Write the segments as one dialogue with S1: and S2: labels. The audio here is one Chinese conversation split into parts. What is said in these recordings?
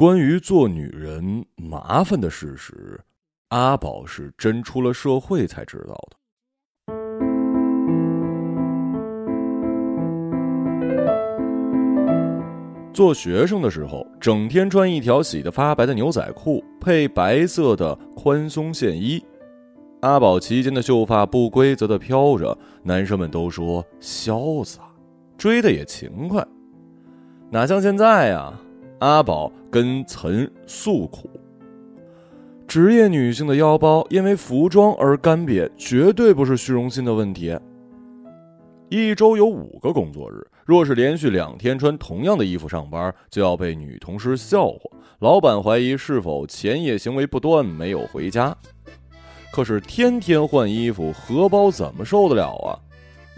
S1: 关于做女人麻烦的事实，阿宝是真出了社会才知道的。做学生的时候，整天穿一条洗得发白的牛仔裤，配白色的宽松线衣。阿宝齐肩的秀发不规则的飘着，男生们都说潇洒，追的也勤快。哪像现在呀？阿宝跟岑诉苦，职业女性的腰包因为服装而干瘪，绝对不是虚荣心的问题。一周有五个工作日，若是连续两天穿同样的衣服上班，就要被女同事笑话。老板怀疑是否前夜行为不端，没有回家。可是天天换衣服，荷包怎么受得了啊？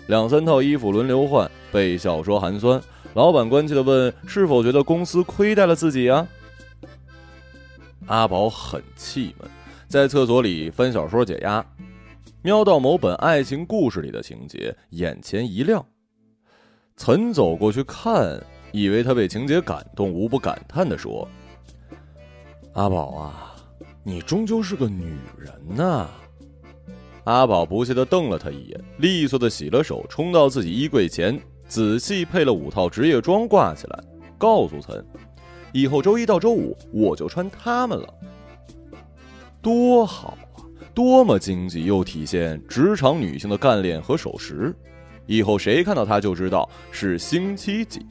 S1: 两三套衣服轮流换，被笑说寒酸。老板关切的问：“是否觉得公司亏待了自己啊？”阿宝很气闷，在厕所里翻小说解压。瞄到某本爱情故事里的情节，眼前一亮。岑走过去看，以为他被情节感动，无不感叹的说：“阿宝啊，你终究是个女人呐！”阿宝不屑的瞪了他一眼，利索的洗了手，冲到自己衣柜前，仔细配了五套职业装挂起来，告诉岑：“以后周一到周五我就穿他们了，多好啊！”多么经济又体现职场女性的干练和守时，以后谁看到她就知道是星期几。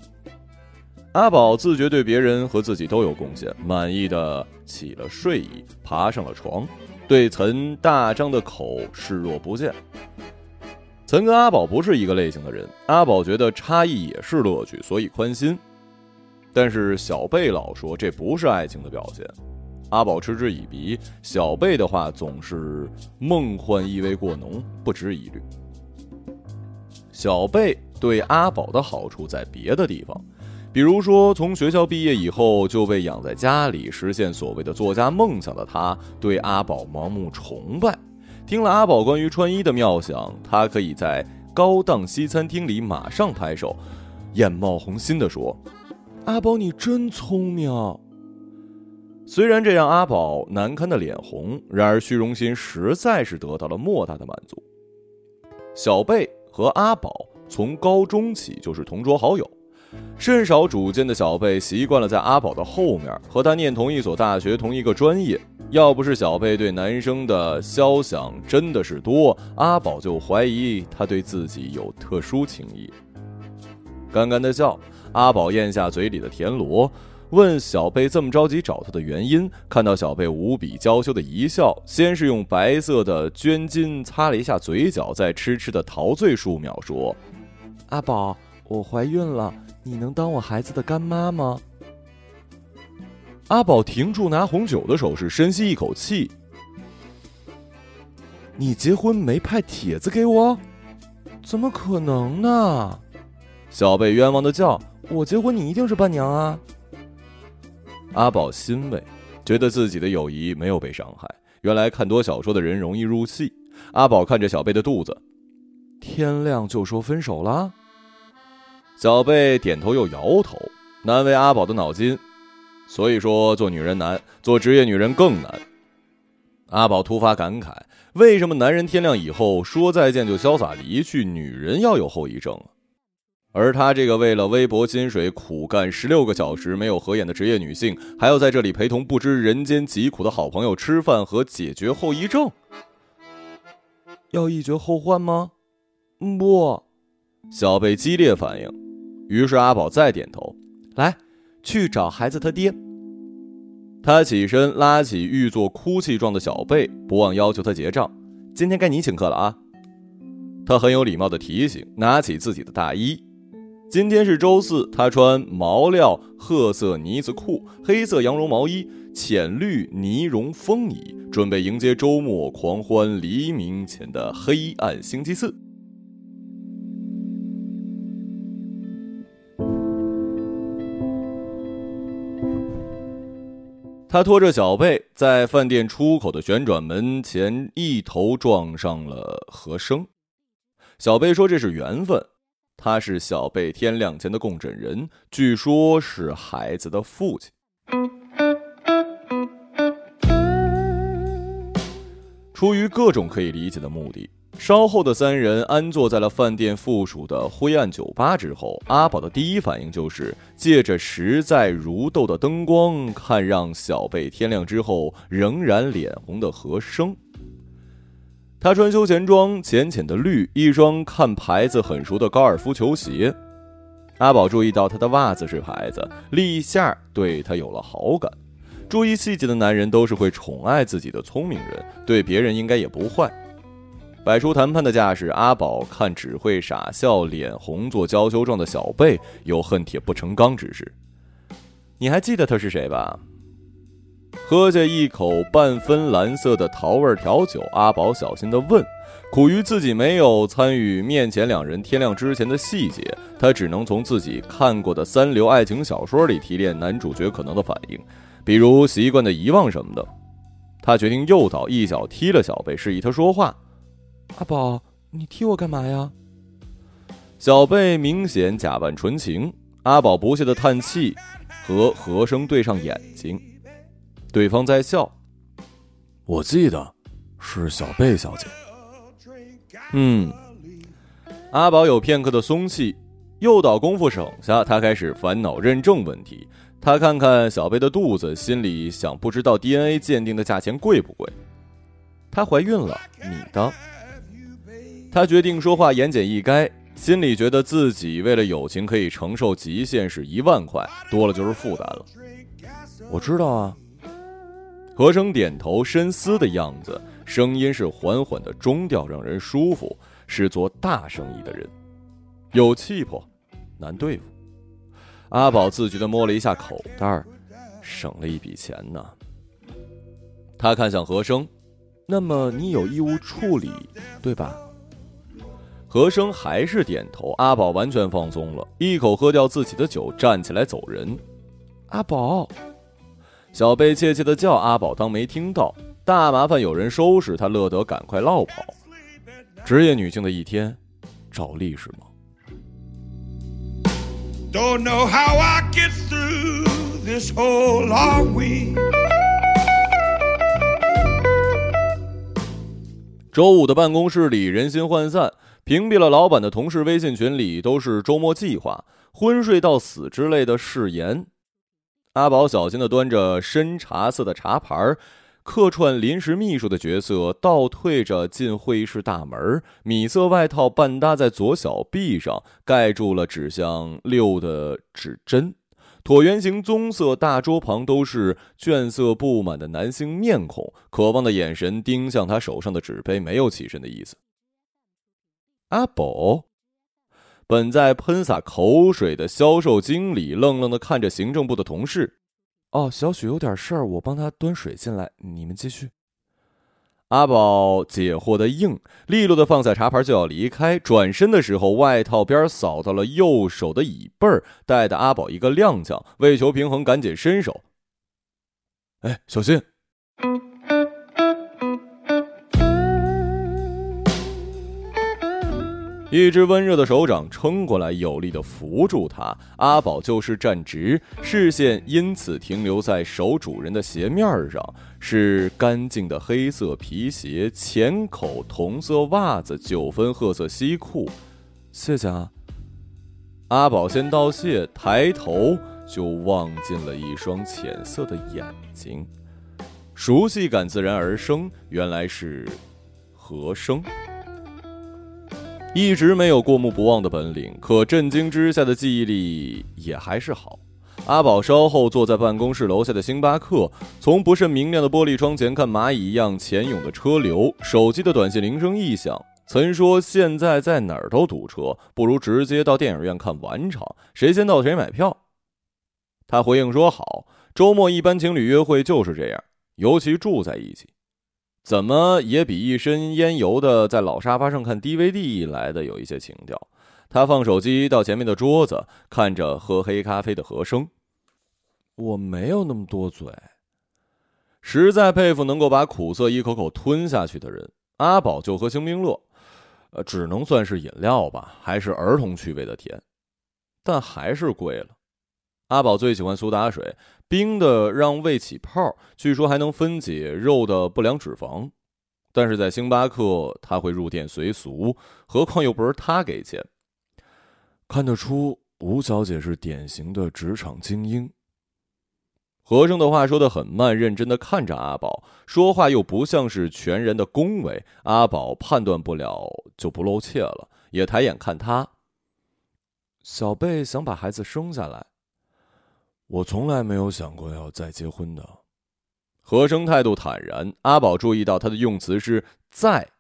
S1: 阿宝自觉对别人和自己都有贡献，满意的起了睡意，爬上了床，对岑大张的口视若不见。曾跟阿宝不是一个类型的人，阿宝觉得差异也是乐趣，所以宽心。但是小贝老说这不是爱情的表现。阿宝嗤之以鼻，小贝的话总是梦幻意味过浓，不值一虑。小贝对阿宝的好处在别的地方，比如说从学校毕业以后就被养在家里，实现所谓的作家梦想的他，对阿宝盲目崇拜。听了阿宝关于穿衣的妙想，他可以在高档西餐厅里马上拍手，眼冒红心地说：“阿宝，你真聪明。”虽然这让阿宝难堪的脸红，然而虚荣心实在是得到了莫大的满足。小贝和阿宝从高中起就是同桌好友，甚少主见的小贝习惯了在阿宝的后面，和他念同一所大学、同一个专业。要不是小贝对男生的肖想真的是多，阿宝就怀疑他对自己有特殊情谊。干干的笑，阿宝咽下嘴里的田螺。问小贝这么着急找他的原因，看到小贝无比娇羞的一笑，先是用白色的绢巾擦了一下嘴角，再痴痴的陶醉数秒，说：“阿宝，我怀孕了，你能当我孩子的干妈吗？”阿宝停住拿红酒的手势，深吸一口气：“你结婚没派帖子给我？怎么可能呢？”小贝冤枉的叫：“我结婚，你一定是伴娘啊！”阿宝欣慰，觉得自己的友谊没有被伤害。原来看多小说的人容易入戏。阿宝看着小贝的肚子，天亮就说分手了。小贝点头又摇头，难为阿宝的脑筋。所以说，做女人难，做职业女人更难。阿宝突发感慨：为什么男人天亮以后说再见就潇洒离去，女人要有后遗症？而他这个为了微薄薪水苦干十六个小时没有合眼的职业女性，还要在这里陪同不知人间疾苦的好朋友吃饭和解决后遗症，要一绝后患吗？不，小贝激烈反应。于是阿宝再点头，来，去找孩子他爹。他起身拉起欲做哭泣状的小贝，不忘要求他结账。今天该你请客了啊！他很有礼貌的提醒，拿起自己的大衣。今天是周四，他穿毛料褐色呢子裤、黑色羊绒毛衣、浅绿呢绒风衣，准备迎接周末狂欢黎明前的黑暗星期四。他拖着小贝在饭店出口的旋转门前一头撞上了和生。小贝说这是缘分，他是小贝天亮前的共枕人，据说是孩子的父亲。出于各种可以理解的目的，稍后的三人安坐在了饭店附属的灰暗酒吧之后，阿宝的第一反应就是借着实在如豆的灯光，看让小贝天亮之后仍然脸红的和声。他穿休闲装，浅浅的绿，一双看牌子很熟的高尔夫球鞋。阿宝注意到他的袜子是牌子，立下对他有了好感。注意细节的男人都是会宠爱自己的聪明人，对别人应该也不坏。摆出谈判的架势，阿宝看只会傻笑、脸红做娇羞状的小贝，有恨铁不成钢之势。你还记得他是谁吧？喝下一口半分蓝色的桃味调酒，阿宝小心地问。苦于自己没有参与面前两人天亮之前的细节，他只能从自己看过的三流爱情小说里提炼男主角可能的反应，比如习惯的遗忘什么的。他决定诱导，一脚踢了小贝，示意他说话。阿宝，你踢我干嘛呀？小贝明显假扮纯情，阿宝不屑的叹气，和和声对上眼睛，对方在笑。
S2: 我记得是小贝小姐。
S1: 嗯，阿宝有片刻的松气，诱导功夫省下，他开始烦恼认证问题。他看看小贝的肚子，心里想：不知道 DNA 鉴定的价钱贵不贵？她怀孕了，你的。他决定说话言简意赅，心里觉得自己为了友情可以承受极限是一万块，多了就是负担了。
S2: 我知道啊，
S1: 和声点头，深思的样子。声音是缓缓的中调，让人舒服。是做大生意的人，有气魄，难对付。阿宝自觉的摸了一下口袋，省了一笔钱呢。他看向和生，那么你有义务处理，对吧？何生还是点头。阿宝完全放松了，一口喝掉自己的酒，站起来走人。阿宝，小贝怯怯的叫阿宝，当没听到。大麻烦有人收拾，他乐得赶快落跑。职业女性的一天，照例是吗？周五的办公室里人心涣散，屏蔽了老板的同事微信群里都是周末计划、昏睡到死之类的誓言。阿宝小心的端着深茶色的茶盘客串临时秘书的角色，倒退着进会议室大门。米色外套半搭在左小臂上，盖住了指向六的指针。椭圆形棕色大桌旁都是倦色布满的男性面孔，渴望的眼神盯向他手上的纸杯，没有起身的意思。阿宝，本在喷洒口水的销售经理愣愣的看着行政部的同事。哦，小许有点事儿，我帮他端水进来。你们继续。阿宝解惑的硬，利落的放下茶盘就要离开，转身的时候，外套边扫到了右手的椅背儿，带的阿宝一个踉跄，为求平衡，赶紧伸手。哎，小心！一只温热的手掌撑过来，有力的扶住他。阿宝就是站直，视线因此停留在手主人的鞋面上，是干净的黑色皮鞋、浅口同色袜子、九分褐色西裤。谢谢啊。阿宝先道谢，抬头就望进了一双浅色的眼睛，熟悉感自然而生，原来是和生。一直没有过目不忘的本领，可震惊之下的记忆力也还是好。阿宝稍后坐在办公室楼下的星巴克，从不甚明亮的玻璃窗前看蚂蚁一样潜涌的车流，手机的短信铃声一响，曾说现在在哪儿都堵车，不如直接到电影院看晚场，谁先到谁买票。他回应说好，周末一般情侣约会就是这样，尤其住在一起。怎么也比一身烟油的在老沙发上看 DVD 来的有一些情调。他放手机到前面的桌子，看着喝黑咖啡的和声。我没有那么多嘴，实在佩服能够把苦涩一口口吞下去的人。阿宝就喝星冰乐，呃，只能算是饮料吧，还是儿童趣味的甜，但还是贵了。阿宝最喜欢苏打水。冰的让胃起泡，据说还能分解肉的不良脂肪。但是在星巴克他会入店随俗，何况又不是他给钱。
S2: 看得出吴小姐是典型的职场精英。
S1: 和尚的话说的很慢，认真的看着阿宝，说话又不像是全然的恭维。阿宝判断不了，就不露怯了，也抬眼看他。
S2: 小贝想把孩子生下来，我从来没有想过要再结婚的。
S1: 和生态度坦然。阿宝注意到他的用词是在，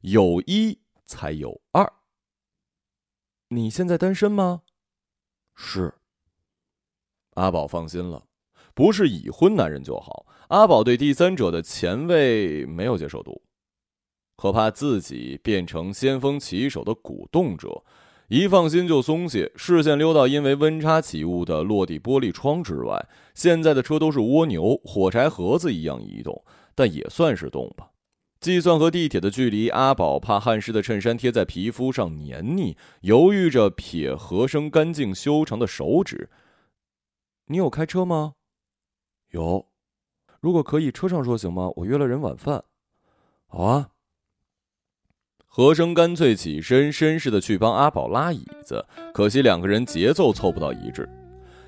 S1: 有一才有二。
S2: 你现在单身吗？
S1: 是。阿宝放心了。不是已婚男人就好。阿宝对第三者的前卫没有接受度，可怕自己变成先锋骑手的鼓动者，一放心就松懈，视线溜到因为温差起雾的落地玻璃窗之外。现在的车都是蜗牛、火柴盒子一样移动，但也算是动吧。计算和地铁的距离，阿宝怕汗湿的衬衫贴在皮肤上黏腻，犹豫着撇和声干净修长的手指。
S2: 你有开车吗？
S1: 有，
S2: 如果可以，车上说行吗？我约了人晚饭。
S1: 好啊。和生干脆起身，绅士的去帮阿宝拉椅子，可惜两个人节奏凑不到一致。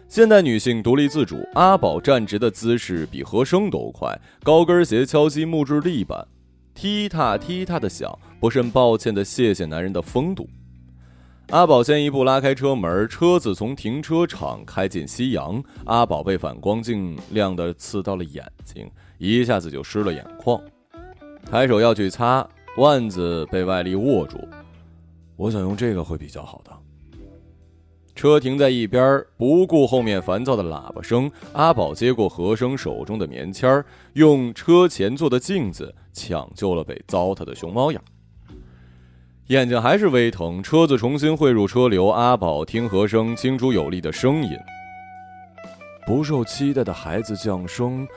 S1: 现代女性独立自主，阿宝站直的姿势比和生都快，高跟鞋敲击木质地板，踢踏踢踏的响，不甚抱歉的谢谢男人的风度。阿宝先一步拉开车门，车子从停车场开进夕阳。阿宝被反光镜亮的刺到了眼睛，一下子就湿了眼眶，抬手要去擦，腕子被外力握住。
S2: 我想用这个会比较好的。
S1: 车停在一边，不顾后面烦躁的喇叭声，阿宝接过何生手中的棉签用车前座的镜子抢救了被糟蹋的熊猫眼。眼睛还是微疼，车子重新汇入车流。阿宝听和声清楚有力的声音：“
S2: 不受期待的孩子降生，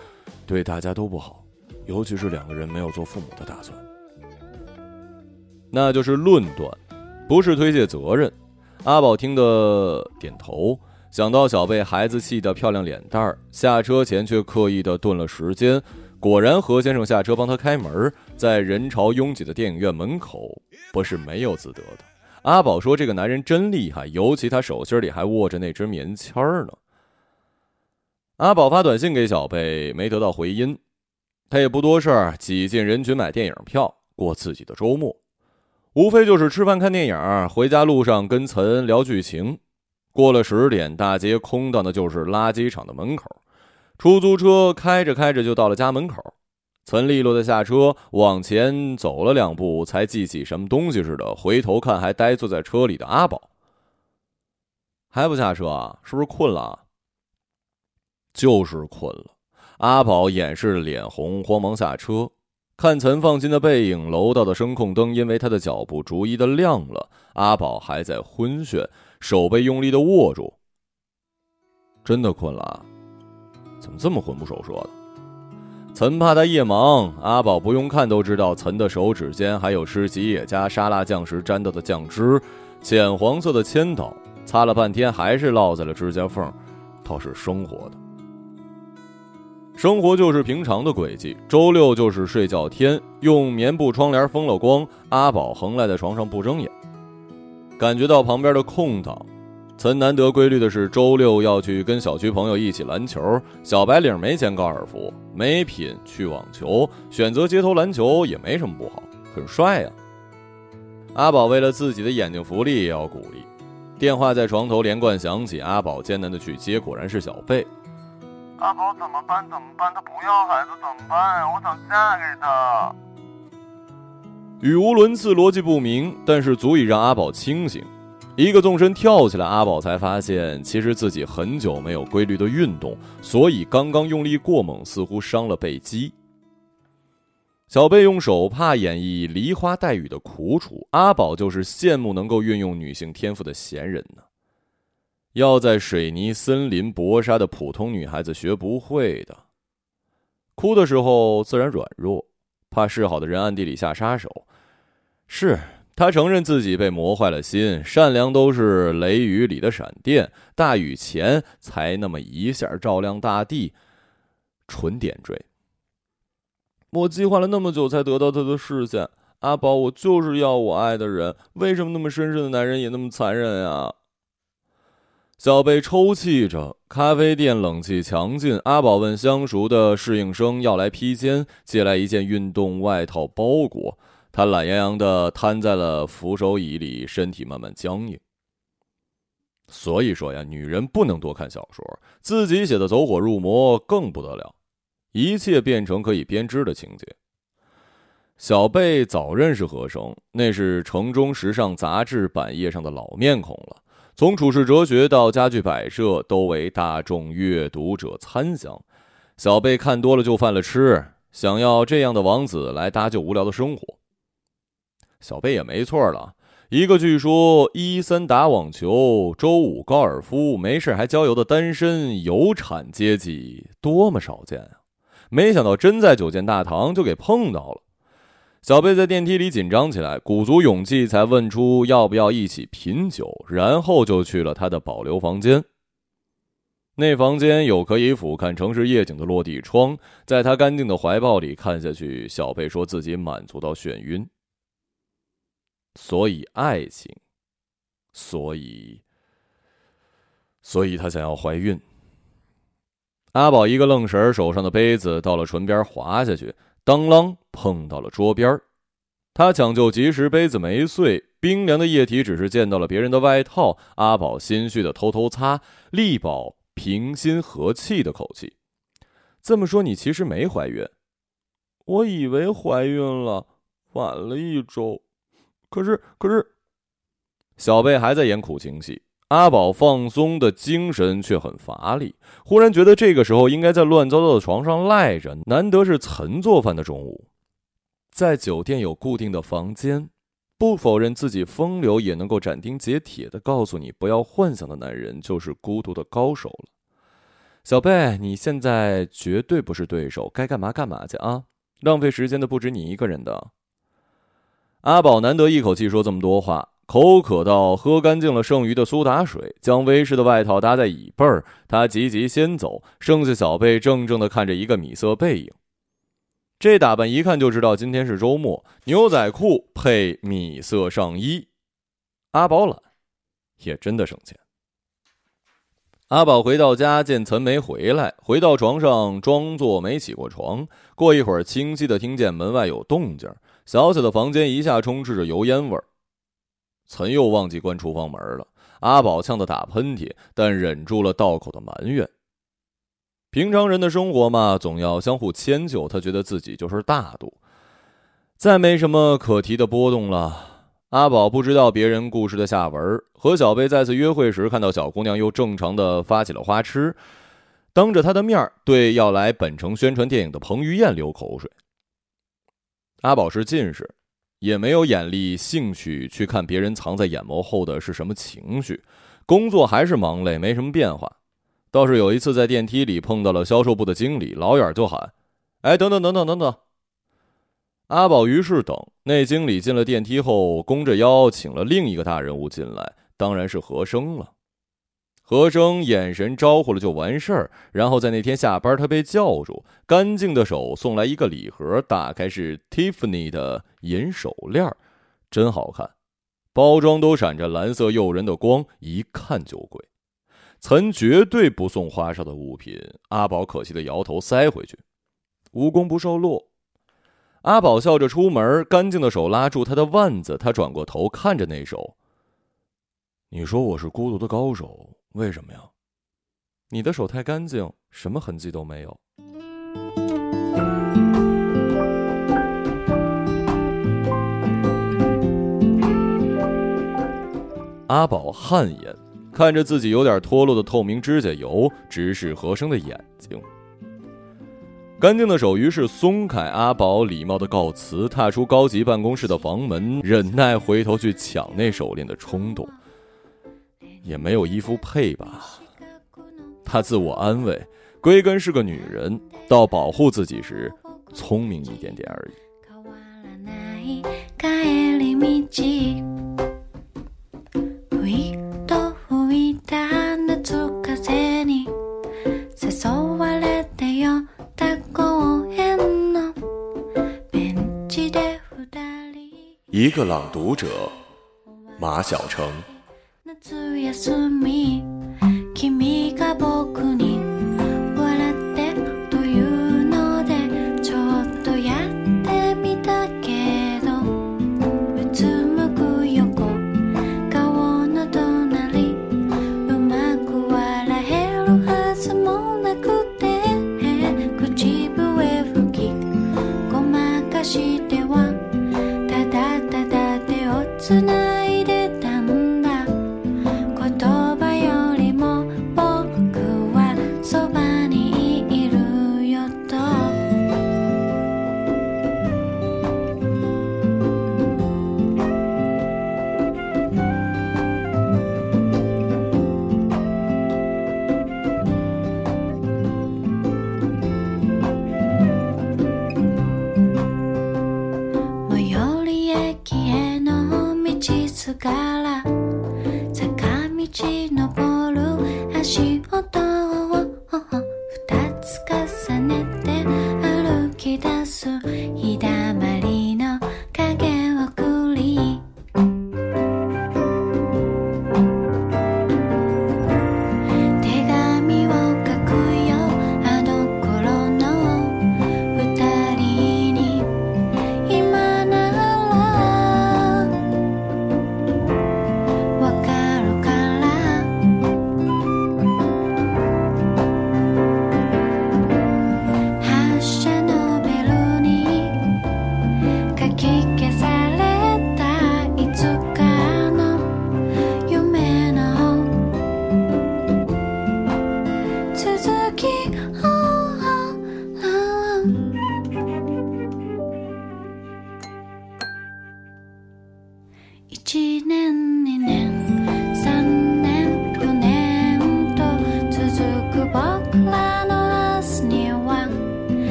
S2: 对大家都不好，尤其是两个人没有做父母的打算。”
S1: 那就是论断，不是推卸责任。阿宝听得点头，想到小贝孩子气的漂亮脸蛋儿，下车前却刻意的顿了时间。果然，何先生下车帮他开门，在人潮拥挤的电影院门口。不是没有自得的。阿宝说：“这个男人真厉害，尤其他手心里还握着那只棉签儿呢。”阿宝发短信给小贝，没得到回音。他也不多事儿，挤进人群买电影票，过自己的周末，无非就是吃饭、看电影，回家路上跟岑聊剧情。过了十点，大街空荡的，就是垃圾场的门口。出租车开着开着就到了家门口。岑利落的下车，往前走了两步，才记起什么东西似的，回头看还呆坐在车里的阿宝。还不下车啊？是不是困了？就是困了。阿宝掩饰着脸红，慌忙下车，看岑放心的背影。楼道的声控灯因为他的脚步逐一的亮了。阿宝还在昏眩，手被用力的握住。真的困了？怎么这么魂不守舍的？岑怕他夜盲，阿宝不用看都知道，岑的手指间还有吃吉野家沙拉酱时沾到的酱汁，浅黄色的签到，擦了半天还是落在了指甲缝，倒是生活的。生活就是平常的轨迹，周六就是睡觉天，用棉布窗帘封了光，阿宝横赖在床上不睁眼，感觉到旁边的空档。曾难得规律的是，周六要去跟小区朋友一起篮球。小白领没钱高尔夫，没品去网球，选择街头篮球也没什么不好，很帅呀。阿宝为了自己的眼睛福利也要鼓励。电话在床头连贯响起，阿宝艰难的去接，果然是小贝。
S3: 阿宝怎么办？怎么办？他不要孩子怎么办？我想嫁给他。
S1: 语无伦次，逻辑不明，但是足以让阿宝清醒。一个纵身跳起来，阿宝才发现，其实自己很久没有规律的运动，所以刚刚用力过猛，似乎伤了背肌。小贝用手帕演绎梨花带雨的苦楚，阿宝就是羡慕能够运用女性天赋的闲人呢。要在水泥森林搏杀的普通女孩子学不会的，哭的时候自然软弱，怕示好的人暗地里下杀手，是。他承认自己被磨坏了心，善良都是雷雨里的闪电，大雨前才那么一下照亮大地，纯点缀。我计划了那么久才得到他的视线。阿宝，我就是要我爱的人，为什么那么绅士的男人也那么残忍啊？小贝抽泣着，咖啡店冷气强劲。阿宝问相熟的侍应生要来披肩，借来一件运动外套包裹。他懒洋洋地瘫在了扶手椅里，身体慢慢僵硬。所以说呀，女人不能多看小说，自己写的走火入魔更不得了，一切变成可以编织的情节。小贝早认识何生，那是城中时尚杂志版页上的老面孔了。从处世哲学到家具摆设，都为大众阅读者参详。小贝看多了就犯了痴，想要这样的王子来搭救无聊的生活。小贝也没错了，一个据说一三打网球，周五高尔夫，没事还郊游的单身有产阶级，多么少见啊！没想到真在九剑大堂就给碰到了。小贝在电梯里紧张起来，鼓足勇气才问出要不要一起品酒，然后就去了他的保留房间。那房间有可以俯瞰城市夜景的落地窗，在他干净的怀抱里看下去，小贝说自己满足到眩晕。所以爱情，所以，所以他想要怀孕。阿宝一个愣神，手上的杯子到了唇边滑下去。当啷，碰到了桌边他抢救及时，杯子没碎，冰凉的液体只是溅到了别人的外套。阿宝心虚的偷偷擦，力保平心和气的口气。这么说，你其实没怀孕？我以为怀孕了，晚了一周。可是，可是，小贝还在演苦情戏。阿宝放松的精神却很乏力，忽然觉得这个时候应该在乱糟糟的床上赖着。难得是曾做饭的中午，在酒店有固定的房间，不否认自己风流，也能够斩钉截铁的告诉你不要幻想的男人就是孤独的高手了。小贝，你现在绝对不是对手，该干嘛干嘛去啊！浪费时间的不止你一个人的。阿宝难得一口气说这么多话。口渴到喝干净了剩余的苏打水，将威士的外套搭在椅背儿，他急急先走，剩下小贝怔怔的看着一个米色背影。这打扮一看就知道今天是周末，牛仔裤配米色上衣。阿宝懒，也真的省钱。阿宝回到家，见岑没回来，回到床上装作没起过床。过一会儿，清晰的听见门外有动静，小小的房间一下充斥着油烟味儿。岑又忘记关厨房门了，阿宝呛得打喷嚏，但忍住了道口的埋怨。平常人的生活嘛，总要相互迁就。他觉得自己就是大度，再没什么可提的波动了。阿宝不知道别人故事的下文。和小贝再次约会时，看到小姑娘又正常的发起了花痴，当着他的面对要来本城宣传电影的彭于晏流口水。阿宝是近视。也没有眼力、兴趣去看别人藏在眼眸后的是什么情绪，工作还是忙累，没什么变化。倒是有一次在电梯里碰到了销售部的经理，老远就喊：“哎，等等等等等等！”阿宝于是等。那经理进了电梯后，弓着腰请了另一个大人物进来，当然是何生了。何生眼神招呼了就完事儿，然后在那天下班，他被叫住，干净的手送来一个礼盒，打开是 Tiffany 的银手链，真好看，包装都闪着蓝色诱人的光，一看就贵。岑绝对不送花哨的物品，阿宝可惜的摇头，塞回去，无功不受禄。阿宝笑着出门，干净的手拉住他的腕子，他转过头看着那手。你说我是孤独的高手。为什么呀？你的手太干净，什么痕迹都没有。阿宝汗颜，看着自己有点脱落的透明指甲油，直视何生的眼睛。干净的手于是松开，阿宝礼貌的告辞，踏出高级办公室的房门，忍耐回头去抢那手链的冲动。也没有衣服配吧，他自我安慰，归根是个女人，到保护自己时聪明一点点而已。一个朗读者，马晓成。